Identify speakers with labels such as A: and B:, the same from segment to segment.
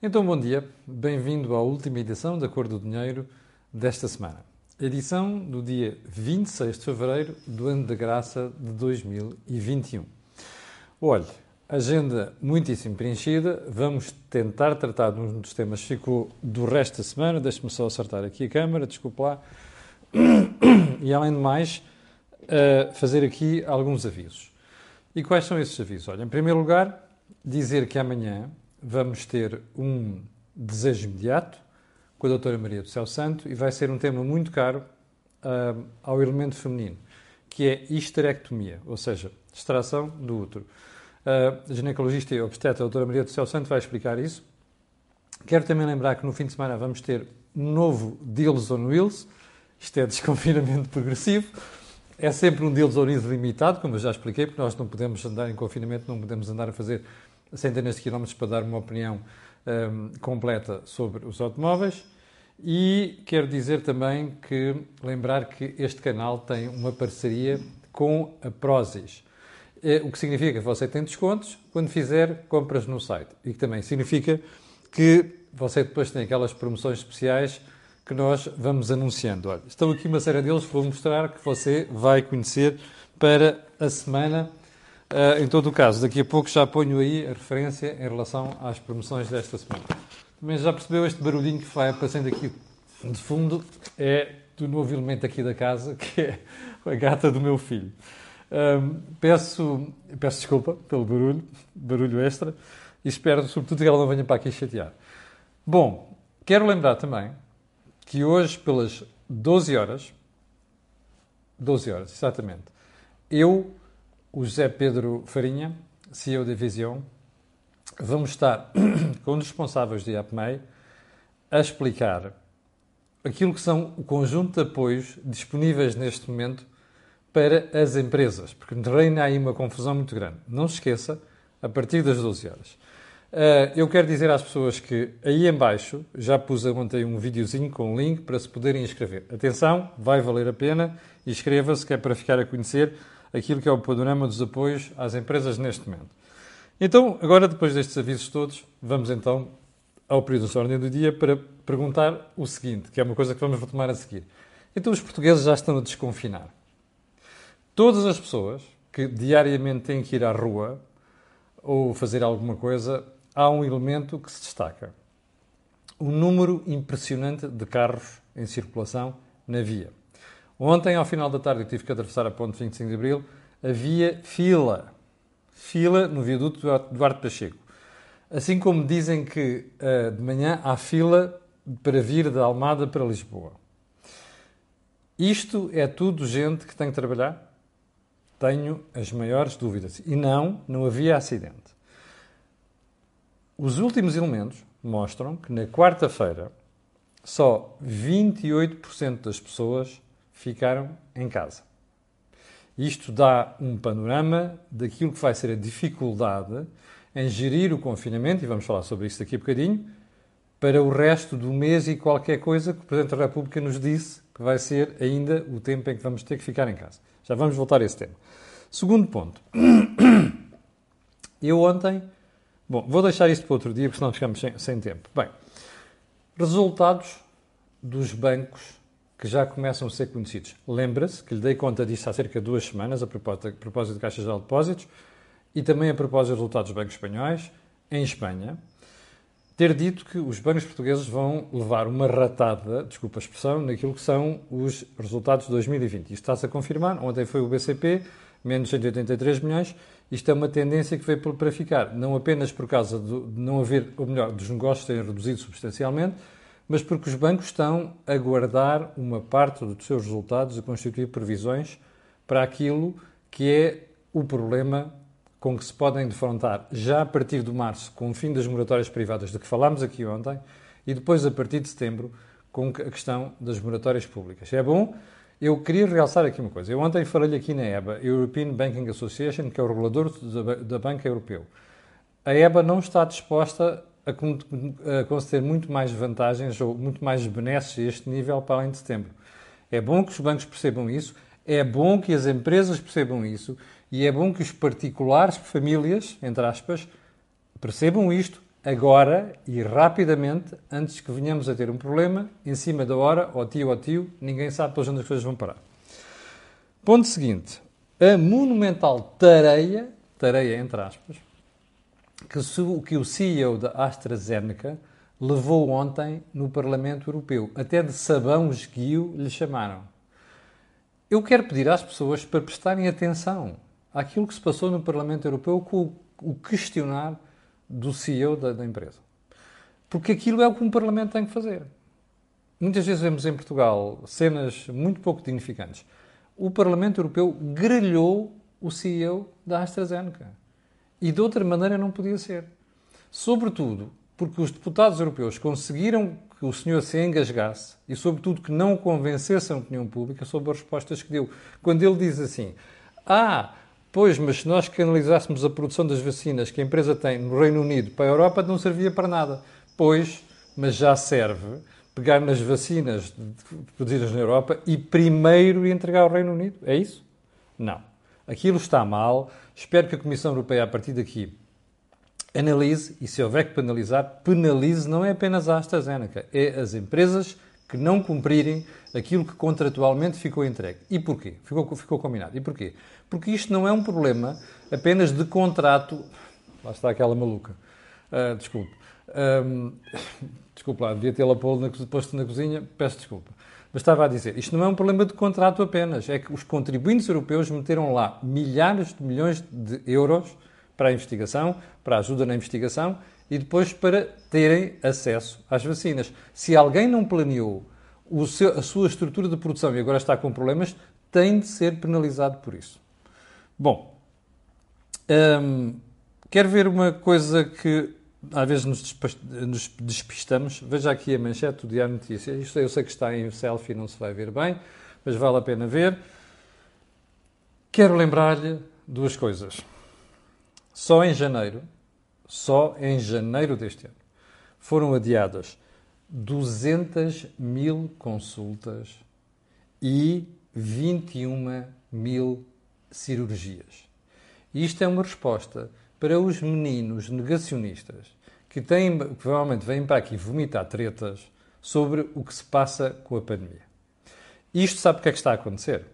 A: Então, bom dia, bem-vindo à última edição da Cor do Dinheiro desta semana. Edição do dia 26 de fevereiro do ano da graça de 2021. Olhe, agenda muitíssimo preenchida. Vamos tentar tratar de um dos temas que ficou do resto da semana. Deixe-me só acertar aqui a câmera, desculpe lá. E além de mais, fazer aqui alguns avisos. E quais são esses avisos? Olha, em primeiro lugar, dizer que amanhã vamos ter um desejo imediato com a doutora Maria do Céu Santo e vai ser um tema muito caro uh, ao elemento feminino, que é histerectomia, ou seja, extração do útero. Uh, a ginecologista e obstetra a doutora Maria do Céu Santo vai explicar isso. Quero também lembrar que no fim de semana vamos ter um novo Deals on Wheels, isto é desconfinamento progressivo, é sempre um Deals on Wheels limitado, como eu já expliquei, porque nós não podemos andar em confinamento, não podemos andar a fazer centenas de quilómetros para dar uma opinião um, completa sobre os automóveis. E quero dizer também que lembrar que este canal tem uma parceria com a Prozis, é, o que significa que você tem descontos quando fizer compras no site e que também significa que você depois tem aquelas promoções especiais que nós vamos anunciando. Olha, estão aqui uma série deles que vou mostrar que você vai conhecer para a semana Uh, em todo o caso, daqui a pouco já ponho aí a referência em relação às promoções desta semana. Também já percebeu este barulhinho que vai aparecendo aqui de fundo? É do novo elemento aqui da casa, que é a gata do meu filho. Peço, peço desculpa pelo barulho, barulho extra, e espero, sobretudo, que ela não venha para aqui chatear. Bom, quero lembrar também que hoje, pelas 12 horas, 12 horas, exatamente, eu o José Pedro Farinha, CEO da Vision, vamos estar com os responsáveis da IAPMEI a explicar aquilo que são o conjunto de apoios disponíveis neste momento para as empresas, porque reina aí uma confusão muito grande. Não se esqueça, a partir das 12 horas. Uh, eu quero dizer às pessoas que aí embaixo já pus ontem um videozinho com um link para se poderem inscrever. Atenção, vai valer a pena, inscreva-se que é para ficar a conhecer aquilo que é o panorama dos apoios às empresas neste momento. Então, agora, depois destes avisos todos, vamos então ao período de ordem do dia para perguntar o seguinte, que é uma coisa que vamos retomar a seguir. Então, os portugueses já estão a desconfinar. Todas as pessoas que diariamente têm que ir à rua ou fazer alguma coisa, há um elemento que se destaca. O número impressionante de carros em circulação na via. Ontem, ao final da tarde, eu tive que atravessar a ponte 25 de Abril, havia fila. Fila no viaduto Duarte Pacheco. Assim como dizem que uh, de manhã há fila para vir da Almada para Lisboa. Isto é tudo gente que tem que trabalhar? Tenho as maiores dúvidas. E não, não havia acidente. Os últimos elementos mostram que na quarta-feira só 28% das pessoas ficaram em casa. Isto dá um panorama daquilo que vai ser a dificuldade em gerir o confinamento, e vamos falar sobre isso daqui a bocadinho, para o resto do mês e qualquer coisa que o Presidente da República nos disse que vai ser ainda o tempo em que vamos ter que ficar em casa. Já vamos voltar a esse tema. Segundo ponto. Eu ontem. Bom, vou deixar isto para outro dia, porque senão ficamos sem, sem tempo. Bem, resultados dos bancos que já começam a ser conhecidos. Lembra-se que lhe dei conta disso há cerca de duas semanas, a propósito, a propósito de Caixa Geral de Depósitos, e também a propósito dos resultados dos bancos espanhóis, em Espanha, ter dito que os bancos portugueses vão levar uma ratada, desculpa a expressão, naquilo que são os resultados de 2020. Isto está-se a confirmar. Ontem foi o BCP, menos 183 milhões. Isto é uma tendência que veio para ficar, não apenas por causa de não haver, ou melhor, dos negócios terem reduzido substancialmente, mas porque os bancos estão a guardar uma parte dos seus resultados a constituir previsões para aquilo que é o problema com que se podem defrontar já a partir de março, com o fim das moratórias privadas de que falámos aqui ontem, e depois a partir de setembro, com a questão das moratórias públicas. É bom? Eu queria realçar aqui uma coisa. Eu ontem falei aqui na EBA, European Banking Association, que é o regulador da banca europeu. A EBA não está disposta a, conceder muito mais vantagens ou muito mais benesses a este nível para além de setembro. É bom que os bancos percebam isso, é bom que as empresas percebam isso e é bom que os particulares, famílias, entre aspas, percebam isto agora e rapidamente, antes que venhamos a ter um problema, em cima da hora, ó tio, ó tio, ninguém sabe para onde as coisas vão parar. Ponto seguinte. A monumental tareia, tareia entre aspas, que, que o CEO da AstraZeneca levou ontem no Parlamento Europeu. Até de sabão esguio lhe chamaram. Eu quero pedir às pessoas para prestarem atenção àquilo que se passou no Parlamento Europeu com o questionar do CEO da, da empresa. Porque aquilo é o que um Parlamento tem que fazer. Muitas vezes vemos em Portugal cenas muito pouco dignificantes. O Parlamento Europeu grelhou o CEO da AstraZeneca. E de outra maneira não podia ser. Sobretudo porque os deputados europeus conseguiram que o senhor se engasgasse e, sobretudo, que não convencesse a opinião pública sobre as respostas que deu. Quando ele diz assim: Ah, pois, mas se nós canalizássemos a produção das vacinas que a empresa tem no Reino Unido para a Europa, não servia para nada. Pois, mas já serve pegar nas vacinas produzidas na Europa e primeiro entregar ao Reino Unido. É isso? Não. Aquilo está mal. Espero que a Comissão Europeia, a partir daqui, analise e, se houver que penalizar, penalize não é apenas a AstraZeneca, é as empresas que não cumprirem aquilo que contratualmente ficou entregue. E porquê? Ficou, ficou combinado. E porquê? Porque isto não é um problema apenas de contrato. Lá está aquela maluca. Uh, desculpe. Um, desculpe lá, devia tê-la posto na cozinha, peço desculpa. Mas estava a dizer, isto não é um problema de contrato apenas, é que os contribuintes europeus meteram lá milhares de milhões de euros para a investigação, para a ajuda na investigação e depois para terem acesso às vacinas. Se alguém não planeou seu, a sua estrutura de produção e agora está com problemas, tem de ser penalizado por isso. Bom, hum, quero ver uma coisa que às vezes nos, despistamos. Veja aqui a manchete do Diário Notícias. Isto eu sei que está em selfie, não se vai ver bem, mas vale a pena ver. Quero lembrar-lhe duas coisas. Só em janeiro, só em janeiro deste ano, foram adiadas 200 mil consultas e 21 mil cirurgias. Isto é uma resposta para os meninos negacionistas que, têm, que provavelmente vêm para aqui vomitar tretas sobre o que se passa com a pandemia. Isto sabe o que é que está a acontecer?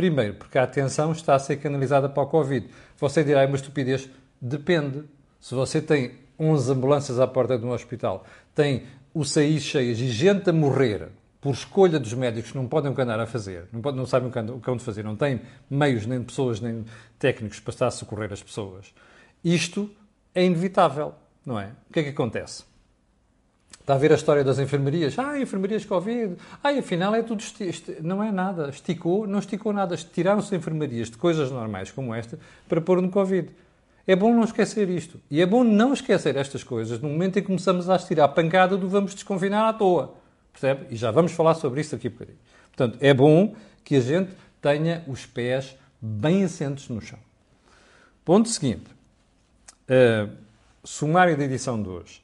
A: Primeiro, porque a atenção está a ser canalizada para o Covid. Você dirá, é uma estupidez. Depende. Se você tem 11 ambulâncias à porta de um hospital, tem UCIs cheias e gente a morrer por escolha dos médicos que não podem o que andar a fazer, não, podem, não sabem o que andam de fazer, não têm meios, nem pessoas, nem técnicos para estar a socorrer as pessoas. Isto é inevitável, não é? O que é que acontece? Está a ver a história das enfermarias? Ah, enfermarias Covid. Ah, afinal é tudo. Não é nada. Esticou, não esticou nada. Tiraram-se enfermarias de coisas normais como esta para pôr no Covid. É bom não esquecer isto. E é bom não esquecer estas coisas no momento em que começamos a assistir à pancada do vamos desconfinar à toa. Percebe? E já vamos falar sobre isso aqui um bocadinho. Portanto, é bom que a gente tenha os pés bem assentos no chão. Ponto seguinte. Uh, sumário da edição de hoje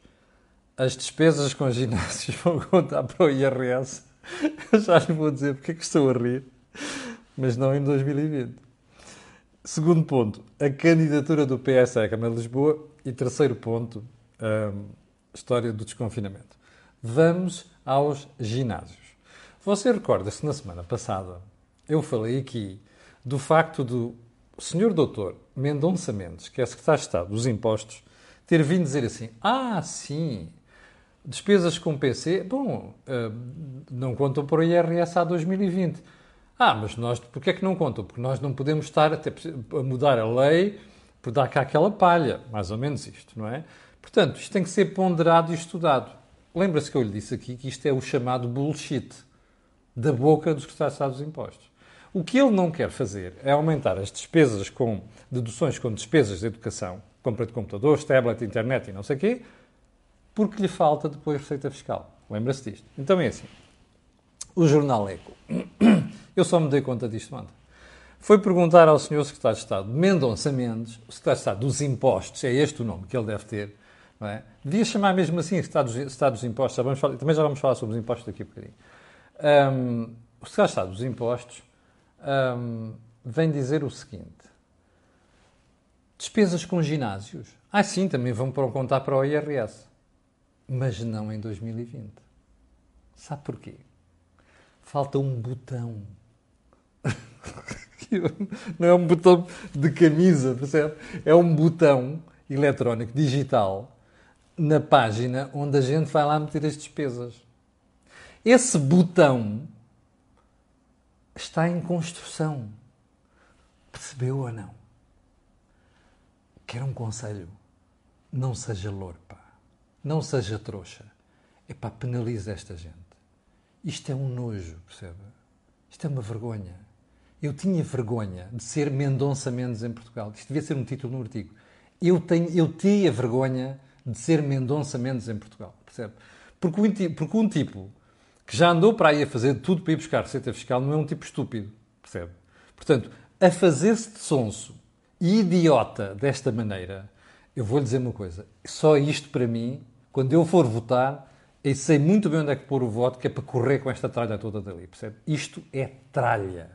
A: as despesas com ginásios vão contar para o IRS. Eu já lhe vou dizer porque é que estou a rir, mas não em 2020. Segundo ponto, a candidatura do PS à Câmara de Lisboa. E terceiro ponto, a história do desconfinamento. Vamos aos ginásios. Você recorda-se na semana passada eu falei aqui do facto do senhor doutor Mendonça Mendes, que é secretário de Estado dos Impostos, ter vindo dizer assim: Ah, sim, Despesas com PC, bom, uh, não contam para o IRS há 2020. Ah, mas nós, porquê é que não contam? Porque nós não podemos estar a mudar a lei por dar cá aquela palha, mais ou menos isto, não é? Portanto, isto tem que ser ponderado e estudado. Lembra-se que eu lhe disse aqui que isto é o chamado bullshit da boca dos que está a dos impostos. O que ele não quer fazer é aumentar as despesas com deduções com despesas de educação, compra de computadores, tablet, internet e não sei o quê, porque lhe falta depois receita fiscal. Lembra-se disto? Então é assim. O jornal Eco. Eu só me dei conta disto ontem. Foi perguntar ao senhor secretário de Estado, Mendonça Mendes, o secretário de Estado dos Impostos, é este o nome que ele deve ter, não é? Devia chamar mesmo assim Estado dos, Estado dos Impostos, já vamos falar, também já vamos falar sobre os impostos daqui a bocadinho. Um, o de Estado dos Impostos um, vem dizer o seguinte: despesas com ginásios. Ah, sim, também vão contar para o IRS. Mas não em 2020. Sabe porquê? Falta um botão. não é um botão de camisa, percebe? É um botão eletrónico, digital, na página onde a gente vai lá meter as despesas. Esse botão está em construção. Percebeu ou não? Quer um conselho? Não seja lorpa. Não seja trouxa. É para penalizar esta gente. Isto é um nojo, percebe? Isto é uma vergonha. Eu tinha vergonha de ser Mendonça Mendes em Portugal. Isto devia ser um título no artigo. Eu, tenho, eu tinha vergonha de ser Mendonça Mendes em Portugal, percebe? Porque um, porque um tipo que já andou para aí a fazer tudo para ir buscar receita fiscal não é um tipo estúpido, percebe? Portanto, a fazer-se de sonso e idiota desta maneira, eu vou-lhe dizer uma coisa: só isto para mim, quando eu for votar, eu sei muito bem onde é que pôr o voto, que é para correr com esta tralha toda dali, percebe? Isto é tralha.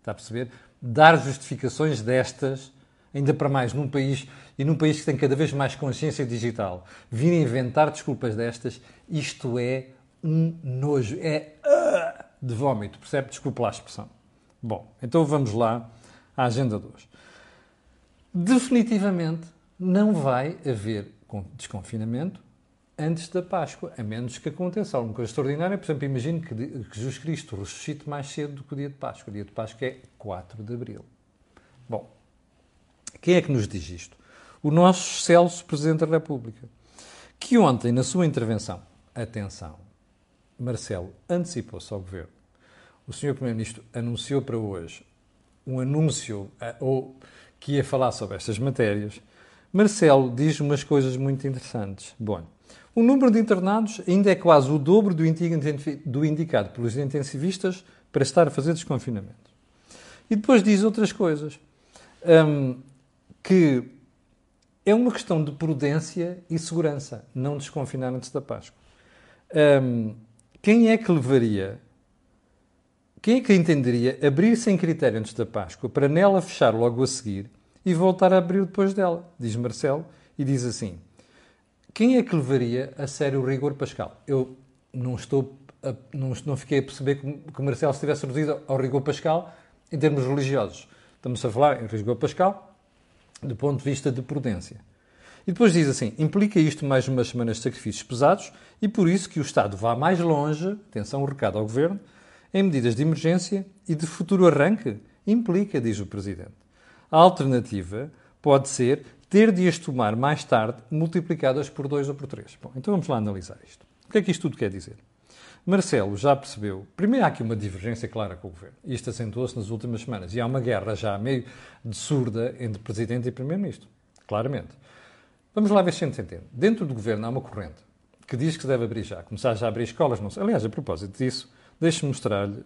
A: Está a perceber? Dar justificações destas, ainda para mais num país, e num país que tem cada vez mais consciência digital, vir inventar desculpas destas, isto é um nojo, é uh, de vómito, percebe? Desculpa a expressão. Bom, então vamos lá à agenda de hoje. Definitivamente não vai haver desconfinamento antes da Páscoa, a menos que aconteça alguma coisa extraordinária. Por exemplo, imagino que Jesus Cristo ressuscite mais cedo do que o dia de Páscoa. O dia de Páscoa é 4 de Abril. Bom, quem é que nos diz isto? O nosso excelso Presidente da República, que ontem, na sua intervenção, atenção, Marcelo antecipou-se ao Governo. O Sr. Primeiro-Ministro anunciou para hoje um anúncio eh, ou que ia falar sobre estas matérias. Marcelo diz umas coisas muito interessantes. Bom, o número de internados ainda é quase o dobro do, do indicado pelos intensivistas para estar a fazer desconfinamento. E depois diz outras coisas. Um, que é uma questão de prudência e segurança, não desconfinar antes da Páscoa. Um, quem é que levaria, quem é que entenderia abrir sem critério antes da Páscoa para nela fechar logo a seguir e voltar a abrir depois dela? Diz Marcelo e diz assim: quem é que levaria a sério o rigor pascal? Eu não estou, a, não, não fiquei a perceber que, que Marcelo estivesse reduzido ao rigor pascal em termos religiosos. Estamos a falar em rigor pascal do ponto de vista de prudência. E depois diz assim: implica isto mais umas semanas de sacrifícios pesados e por isso que o Estado vá mais longe, atenção, o recado ao Governo, em medidas de emergência e de futuro arranque. Implica, diz o Presidente. A alternativa pode ser ter de as tomar mais tarde, multiplicadas por 2 ou por 3. Bom, então vamos lá analisar isto. O que é que isto tudo quer dizer? Marcelo já percebeu. Primeiro, há aqui uma divergência clara com o governo. Isto acentuou-se nas últimas semanas. E há uma guerra já meio de surda entre presidente e primeiro-ministro. Claramente. Vamos lá ver se a gente entende. Dentro do governo há uma corrente que diz que se deve abrir já. Começar já a abrir escolas. Não sei. Aliás, a propósito disso, deixe-me mostrar-lhe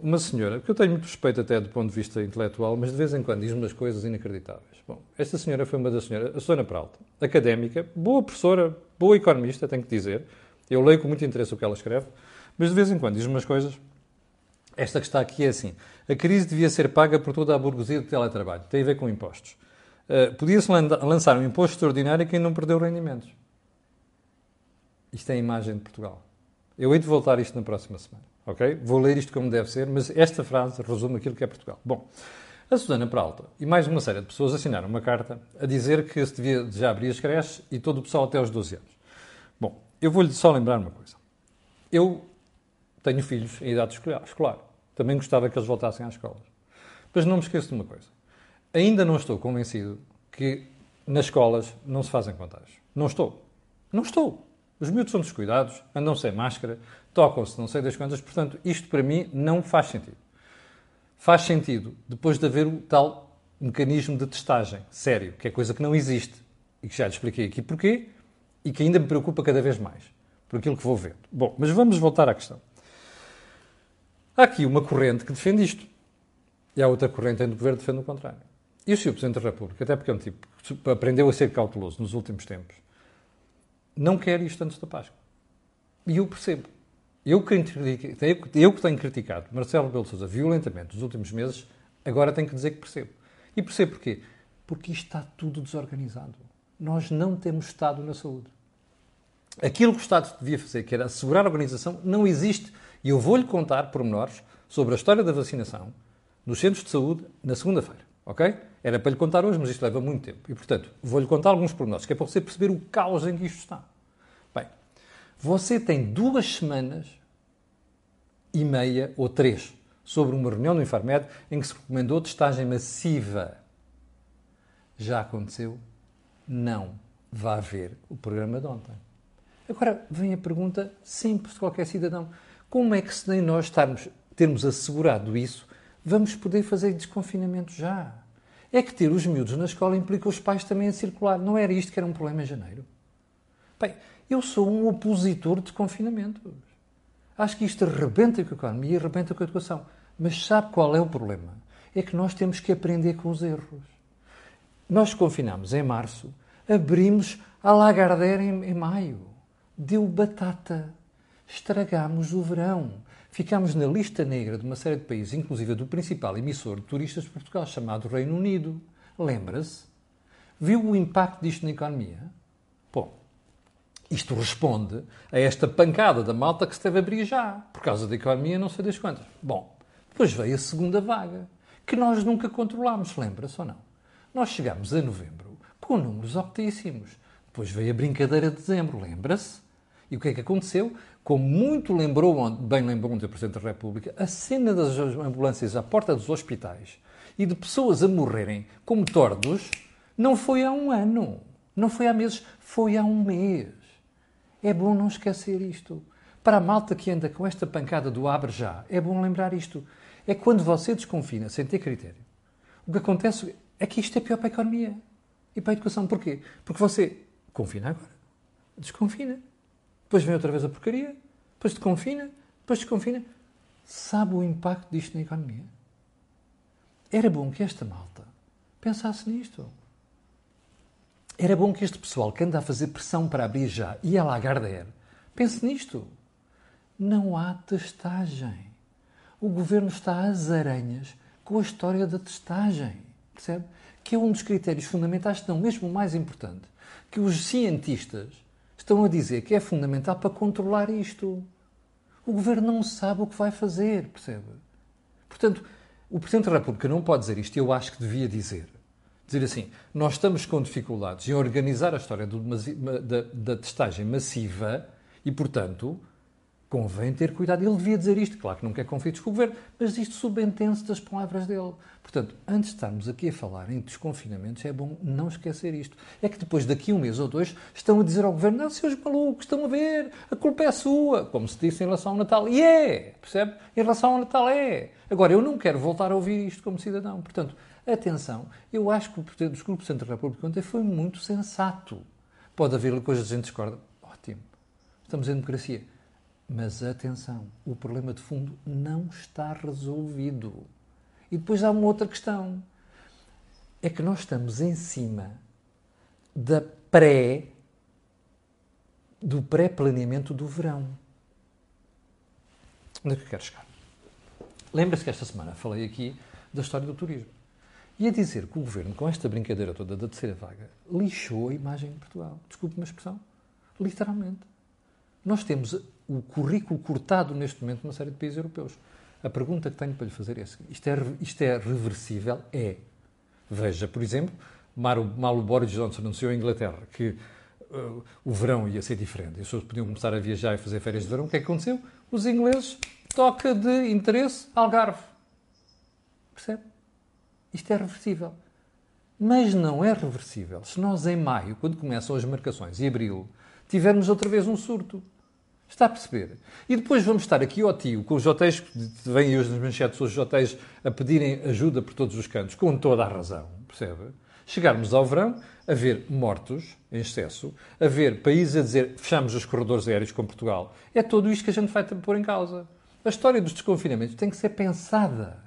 A: uma senhora, que eu tenho muito respeito até do ponto de vista intelectual, mas de vez em quando diz umas coisas inacreditáveis. Bom, esta senhora foi uma das senhoras, a Susana Peralta, académica, boa professora, boa economista, tenho que dizer. Eu leio com muito interesse o que ela escreve, mas de vez em quando diz umas coisas. Esta que está aqui é assim: a crise devia ser paga por toda a burguesia do teletrabalho. Tem a ver com impostos. Uh, Podia-se lançar um imposto extraordinário a quem não perdeu rendimentos. Isto é a imagem de Portugal. Eu hei de voltar a isto na próxima semana. Ok? Vou ler isto como deve ser, mas esta frase resume aquilo que é Portugal. Bom, a Susana Peralta e mais uma série de pessoas assinaram uma carta a dizer que se devia já abrir as creches e todo o pessoal até aos 12 anos. Eu vou-lhe só lembrar uma coisa. Eu tenho filhos em idade escolar. Também gostava que eles voltassem às escolas. Mas não me esqueço de uma coisa. Ainda não estou convencido que nas escolas não se fazem contágios. Não estou. Não estou. Os miúdos são descuidados, andam sem máscara, tocam-se não sei das quantas, portanto, isto para mim não faz sentido. Faz sentido depois de haver o tal mecanismo de testagem sério, que é coisa que não existe e que já lhe expliquei aqui porquê e que ainda me preocupa cada vez mais, por aquilo que vou ver. Bom, mas vamos voltar à questão. Há aqui uma corrente que defende isto e há outra corrente em do governo que defende o contrário. E o Sr. Presidente da República, até porque é um tipo que aprendeu a ser cauteloso nos últimos tempos, não quer isto antes da Páscoa. E eu percebo. Eu que, eu que tenho criticado Marcelo Rebelo de Sousa violentamente nos últimos meses, agora tenho que dizer que percebo. E percebo porquê? Porque isto está tudo desorganizado. Nós não temos Estado na saúde. Aquilo que o Estado devia fazer, que era assegurar a organização, não existe. E eu vou-lhe contar pormenores sobre a história da vacinação nos centros de saúde na segunda-feira. Ok? Era para lhe contar hoje, mas isto leva muito tempo. E, portanto, vou-lhe contar alguns pormenores, que é para você perceber o caos em que isto está. Bem, você tem duas semanas e meia ou três sobre uma reunião do Infarmed em que se recomendou testagem massiva. Já aconteceu? Não. Vá ver o programa de ontem. Agora vem a pergunta simples de qualquer cidadão: como é que, se nem nós estarmos, termos assegurado isso, vamos poder fazer desconfinamento já? É que ter os miúdos na escola implica os pais também a circular. Não era isto que era um problema em janeiro? Bem, eu sou um opositor de confinamento. Acho que isto arrebenta com a economia e arrebenta com a educação. Mas sabe qual é o problema? É que nós temos que aprender com os erros. Nós confinamos em março, abrimos a Lagardère em, em maio. Deu batata. Estragámos o verão. Ficámos na lista negra de uma série de países, inclusive do principal emissor de turistas de Portugal, chamado Reino Unido. Lembra-se? Viu o impacto disto na economia? Bom, isto responde a esta pancada da malta que se deve abrir já, por causa da economia, não sei das quantas. Bom, depois veio a segunda vaga, que nós nunca controlámos, lembra-se ou não? Nós chegámos a novembro com números altíssimos. Depois veio a brincadeira de dezembro, lembra-se? E o que é que aconteceu? Como muito lembrou, bem lembrou o Presidente da República, a cena das ambulâncias à porta dos hospitais e de pessoas a morrerem como tordos não foi há um ano, não foi há meses, foi há um mês. É bom não esquecer isto. Para a malta que anda com esta pancada do abre já, é bom lembrar isto. É quando você desconfina sem ter critério. O que acontece é que isto é pior para a economia e para a educação. Porquê? Porque você confina agora, desconfina, depois vem outra vez a porcaria, depois desconfina, depois desconfina. Sabe o impacto disto na economia? Era bom que esta malta pensasse nisto. Era bom que este pessoal que anda a fazer pressão para abrir já e a Lagardère pense nisto. Não há testagem. O governo está às aranhas com a história da testagem. Percebe? Que é um dos critérios fundamentais, não mesmo o mais importante, que os cientistas estão a dizer que é fundamental para controlar isto. O governo não sabe o que vai fazer, percebe? Portanto, o Presidente da República não pode dizer isto, e eu acho que devia dizer dizer assim, nós estamos com dificuldades em organizar a história do, da, da testagem massiva e, portanto, convém ter cuidado. Ele devia dizer isto, claro que não quer conflitos com o governo, mas isto subentende-se das palavras dele. Portanto, antes de estarmos aqui a falar em desconfinamentos, é bom não esquecer isto. É que depois, daqui a um mês ou dois, estão a dizer ao governo: não, seus malucos, estão a ver, a culpa é sua, como se disse em relação ao Natal. E é, percebe? Em relação ao Natal é. Agora, eu não quero voltar a ouvir isto como cidadão. Portanto, Atenção, eu acho que o Presidente do Grupo Centro da República ontem foi muito sensato. Pode haver coisas que a gente discorda. Ótimo. Estamos em democracia. Mas atenção, o problema de fundo não está resolvido. E depois há uma outra questão. É que nós estamos em cima da pré do pré-planeamento do verão. Onde é que eu quero chegar? Lembra-se que esta semana falei aqui da história do turismo. E a dizer que o governo, com esta brincadeira toda da terceira vaga, lixou a imagem de Portugal. Desculpe uma expressão. Literalmente. Nós temos o currículo cortado neste momento numa série de países europeus. A pergunta que tenho para lhe fazer é isto é, isto é reversível? É. Veja, por exemplo, mal o Boris Johnson anunciou em Inglaterra que uh, o verão ia ser diferente. As pessoas podiam começar a viajar e fazer férias de verão. O que é que aconteceu? Os ingleses toca de interesse Algarve. Percebe? Isto é reversível. Mas não é reversível se nós, em maio, quando começam as marcações, e abril, tivermos outra vez um surto. Está a perceber? E depois vamos estar aqui ao tio, com os hotéis, vêm hoje nas manchetes os hotéis a pedirem ajuda por todos os cantos, com toda a razão, percebe? Chegarmos ao verão a ver mortos em excesso, a ver países a dizer fechamos os corredores aéreos com Portugal. É tudo isto que a gente vai pôr em causa. A história dos desconfinamentos tem que ser pensada.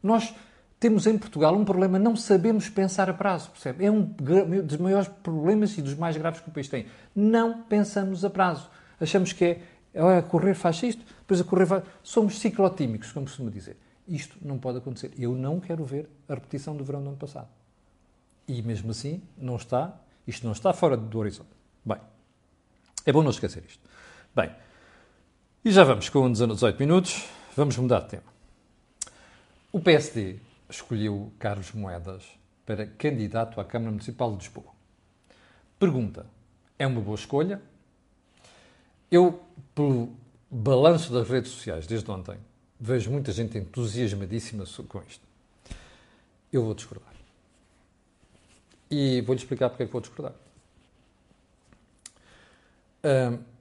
A: Nós temos em Portugal um problema, não sabemos pensar a prazo, percebe? É um dos maiores problemas e dos mais graves que o país tem. Não pensamos a prazo. Achamos que é, a correr faz isto, depois a correr faz... Somos ciclotímicos, como costuma dizer. Isto não pode acontecer. Eu não quero ver a repetição do verão do ano passado. E mesmo assim, não está, isto não está fora do horizonte. Bem, é bom não esquecer isto. Bem, e já vamos com 18 minutos, vamos mudar de tema. O PSD escolheu Carlos Moedas para candidato à Câmara Municipal de Lisboa. Pergunta: é uma boa escolha? Eu, pelo balanço das redes sociais desde ontem, vejo muita gente entusiasmadíssima com isto. Eu vou discordar. E vou-lhe explicar porque é que vou discordar.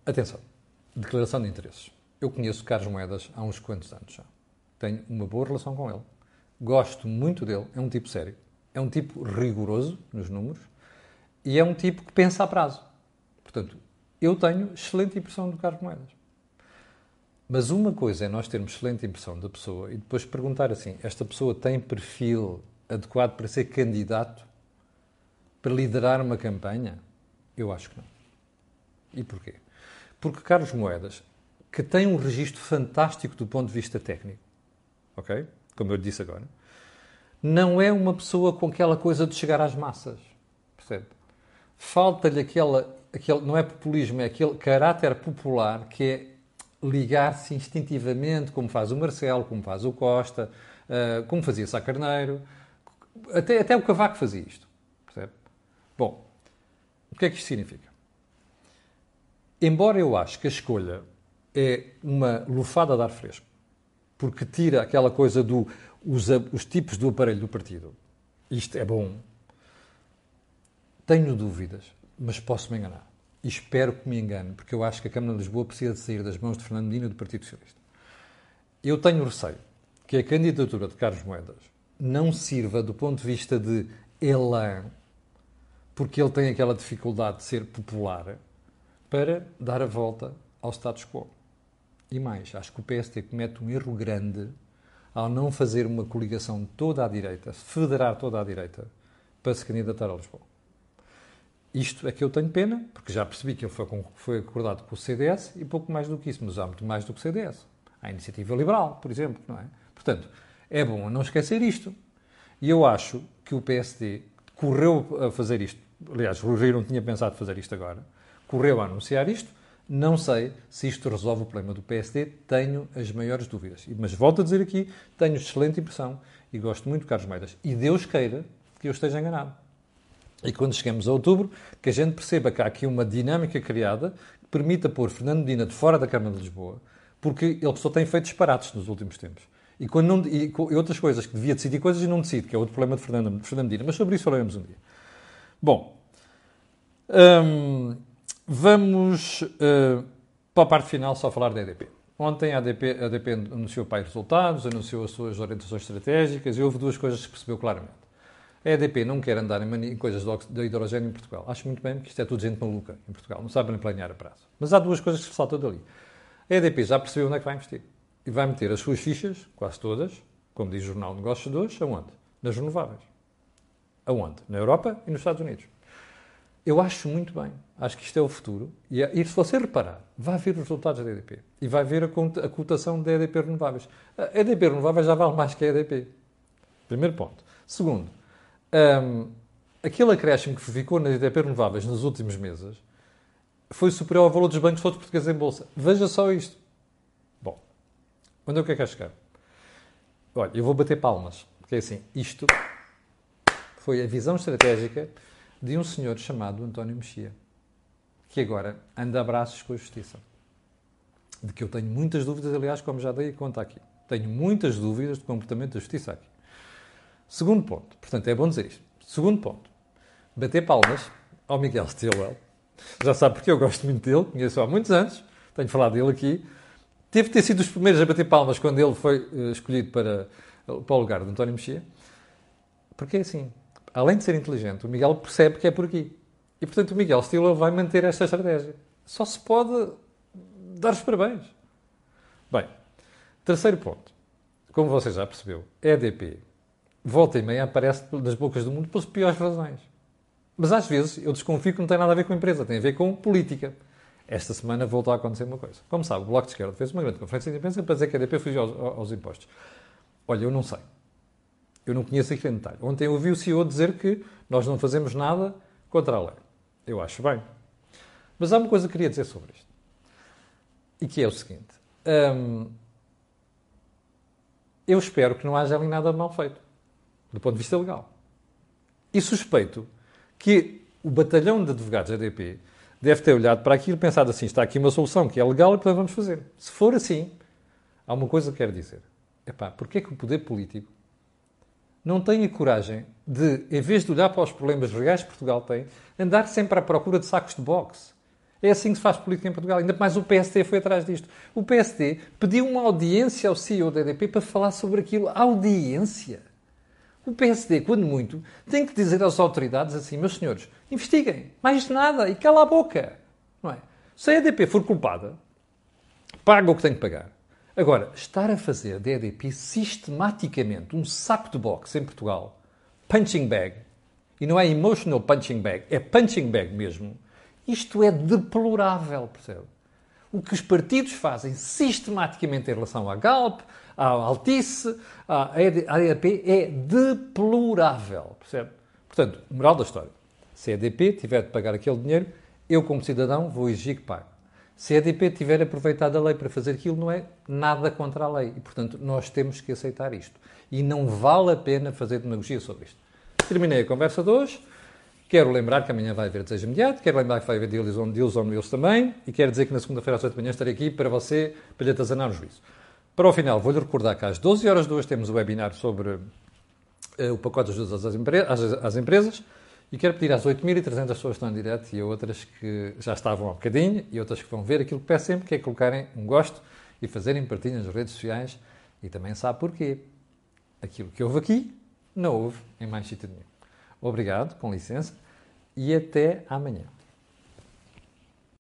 A: Atenção. Declaração de interesses. Eu conheço Carlos Moedas há uns quantos anos já. Tenho uma boa relação com ele. Gosto muito dele. É um tipo sério. É um tipo rigoroso nos números. E é um tipo que pensa a prazo. Portanto, eu tenho excelente impressão do Carlos Moedas. Mas uma coisa é nós termos excelente impressão da pessoa e depois perguntar assim: esta pessoa tem perfil adequado para ser candidato para liderar uma campanha? Eu acho que não. E porquê? Porque Carlos Moedas, que tem um registro fantástico do ponto de vista técnico, ok? Como eu disse agora, não é uma pessoa com aquela coisa de chegar às massas, percebe? Falta-lhe aquela, aquele, não é populismo, é aquele caráter popular que é ligar-se instintivamente, como faz o Marcelo, como faz o Costa, uh, como fazia Sá Carneiro, até, até o Cavaco fazia isto, percebe? Bom, o que é que isto significa? Embora eu acho que a escolha é uma lufada de ar fresco, porque tira aquela coisa do os, os tipos do aparelho do partido. Isto é bom. Tenho dúvidas, mas posso me enganar. E espero que me engane, porque eu acho que a Câmara de Lisboa precisa de sair das mãos de Fernando Medina do Partido Socialista. Eu tenho receio que a candidatura de Carlos Moedas não sirva do ponto de vista de elan, porque ele tem aquela dificuldade de ser popular, para dar a volta ao status quo. E mais, acho que o PSD comete um erro grande ao não fazer uma coligação toda à direita, federar toda à direita, para se candidatar a Lisboa. Isto é que eu tenho pena, porque já percebi que ele foi, foi acordado com o CDS e pouco mais do que isso, mas há muito mais do que o CDS. Há a Iniciativa Liberal, por exemplo, não é? Portanto, é bom não esquecer isto. E eu acho que o PSD correu a fazer isto. Aliás, o Rui não tinha pensado fazer isto agora correu a anunciar isto. Não sei se isto resolve o problema do PSD, tenho as maiores dúvidas. Mas volto a dizer aqui, tenho excelente impressão e gosto muito de Carlos Moedas. E Deus queira que eu esteja enganado. E quando chegamos a outubro, que a gente perceba que há aqui uma dinâmica criada que permita pôr Fernando Medina de fora da Câmara de Lisboa, porque ele só tem feito disparates nos últimos tempos. E, quando não, e, e outras coisas, que devia decidir coisas e não decide, que é outro problema de Fernando, de Fernando Medina. Mas sobre isso falaremos um dia. Bom, hum, Vamos uh, para a parte final só falar da EDP. Ontem a ADP, a anunciou para resultados, anunciou as suas orientações estratégicas e houve duas coisas que percebeu claramente. A EDP não quer andar em, em coisas de hidrogênio em Portugal. Acho muito bem que isto é tudo gente maluca em Portugal, não sabem planear a prazo. Mas há duas coisas que se saltam dali. A EDP já percebeu onde é que vai investir. E vai meter as suas fichas, quase todas, como diz o Jornal de Negócios de hoje, aonde? Nas renováveis. Aonde? Na Europa e nos Estados Unidos. Eu acho muito bem. Acho que isto é o futuro. E, e se você reparar, vai ver os resultados da EDP. E vai ver a cotação da EDP Renováveis. A EDP Renováveis já vale mais que a EDP. Primeiro ponto. Segundo, um, aquele acréscimo que ficou nas EDP Renováveis nos últimos meses foi superior ao valor dos bancos todos portugueses em bolsa. Veja só isto. Bom, onde é que é que chegar? Olha, eu vou bater palmas. Porque é assim, isto foi a visão estratégica de um senhor chamado António Mexia, que agora anda a braços com a justiça. De que eu tenho muitas dúvidas, aliás, como já dei conta aqui. Tenho muitas dúvidas do comportamento da justiça aqui. Segundo ponto, portanto, é bom dizer isto. Segundo ponto, bater palmas ao Miguel Stilwell. Já sabe porque eu gosto muito dele, conheço há muitos anos, tenho falado dele aqui. Teve de ter sido os primeiros a bater palmas quando ele foi uh, escolhido para, para o lugar de António Mexia. Porque é assim, além de ser inteligente, o Miguel percebe que é por aqui. E, portanto, o Miguel Stila vai manter esta estratégia. Só se pode dar os parabéns. Bem, terceiro ponto. Como você já percebeu, EDP, volta e meia, aparece nas bocas do mundo pelas piores razões. Mas às vezes eu desconfio que não tem nada a ver com a empresa, tem a ver com política. Esta semana voltou a acontecer uma coisa. Como sabe, o Bloco de Esquerda fez uma grande conferência de imprensa para dizer que a EDP fugiu aos, aos impostos. Olha, eu não sei. Eu não conheço aquilo em detalhe. Ontem ouvi o CEO dizer que nós não fazemos nada contra a lei. Eu acho bem. Mas há uma coisa que queria dizer sobre isto. E que é o seguinte. Hum, eu espero que não haja ali nada mal feito, do ponto de vista legal. E suspeito que o batalhão de advogados da ADP deve ter olhado para aquilo e pensado assim: está aqui uma solução que é legal e portanto vamos fazer. Se for assim, há uma coisa que quero dizer. Epá, porque é que o poder político não tem a coragem de, em vez de olhar para os problemas legais que Portugal tem, andar sempre à procura de sacos de boxe? É assim que se faz política em Portugal. Ainda mais o PSD foi atrás disto. O PSD pediu uma audiência ao CEO da EDP para falar sobre aquilo. Audiência? O PSD, quando muito, tem que dizer às autoridades assim, meus senhores, investiguem, mais nada, e cala a boca. Não é? Se a EDP for culpada, paga o que tem que pagar. Agora, estar a fazer da EDP sistematicamente um saco de boxe em Portugal, punching bag, e não é emotional punching bag, é punching bag mesmo, isto é deplorável, percebe? O que os partidos fazem sistematicamente em relação à Galp, à Altice, à EDP, é deplorável, percebe? Portanto, moral da história. Se a EDP tiver de pagar aquele dinheiro, eu, como cidadão, vou exigir que pague. Se a EDP tiver aproveitado a lei para fazer aquilo, não é nada contra a lei. E, portanto, nós temos que aceitar isto. E não vale a pena fazer demagogia sobre isto. Terminei a conversa de hoje. Quero lembrar que amanhã vai haver desejo imediato, quero lembrar que vai haver Deals on Deals on Wheels também, e quero dizer que na segunda-feira às 8 da manhã estarei aqui para você, para lhe atazanar o juízo. Para o final, vou-lhe recordar que às 12 horas de hoje temos o webinar sobre uh, o pacote de ajudas às, empre às, às, empresas, e quero pedir às 8.300 pessoas que estão em direto e a outras que já estavam há bocadinho, e outras que vão ver aquilo que peço sempre, que é colocarem um gosto e fazerem partilha nas redes sociais, e também sabe porquê. Aquilo que houve aqui, não houve em mais sítio nenhum. Obrigado, com licença, e até amanhã.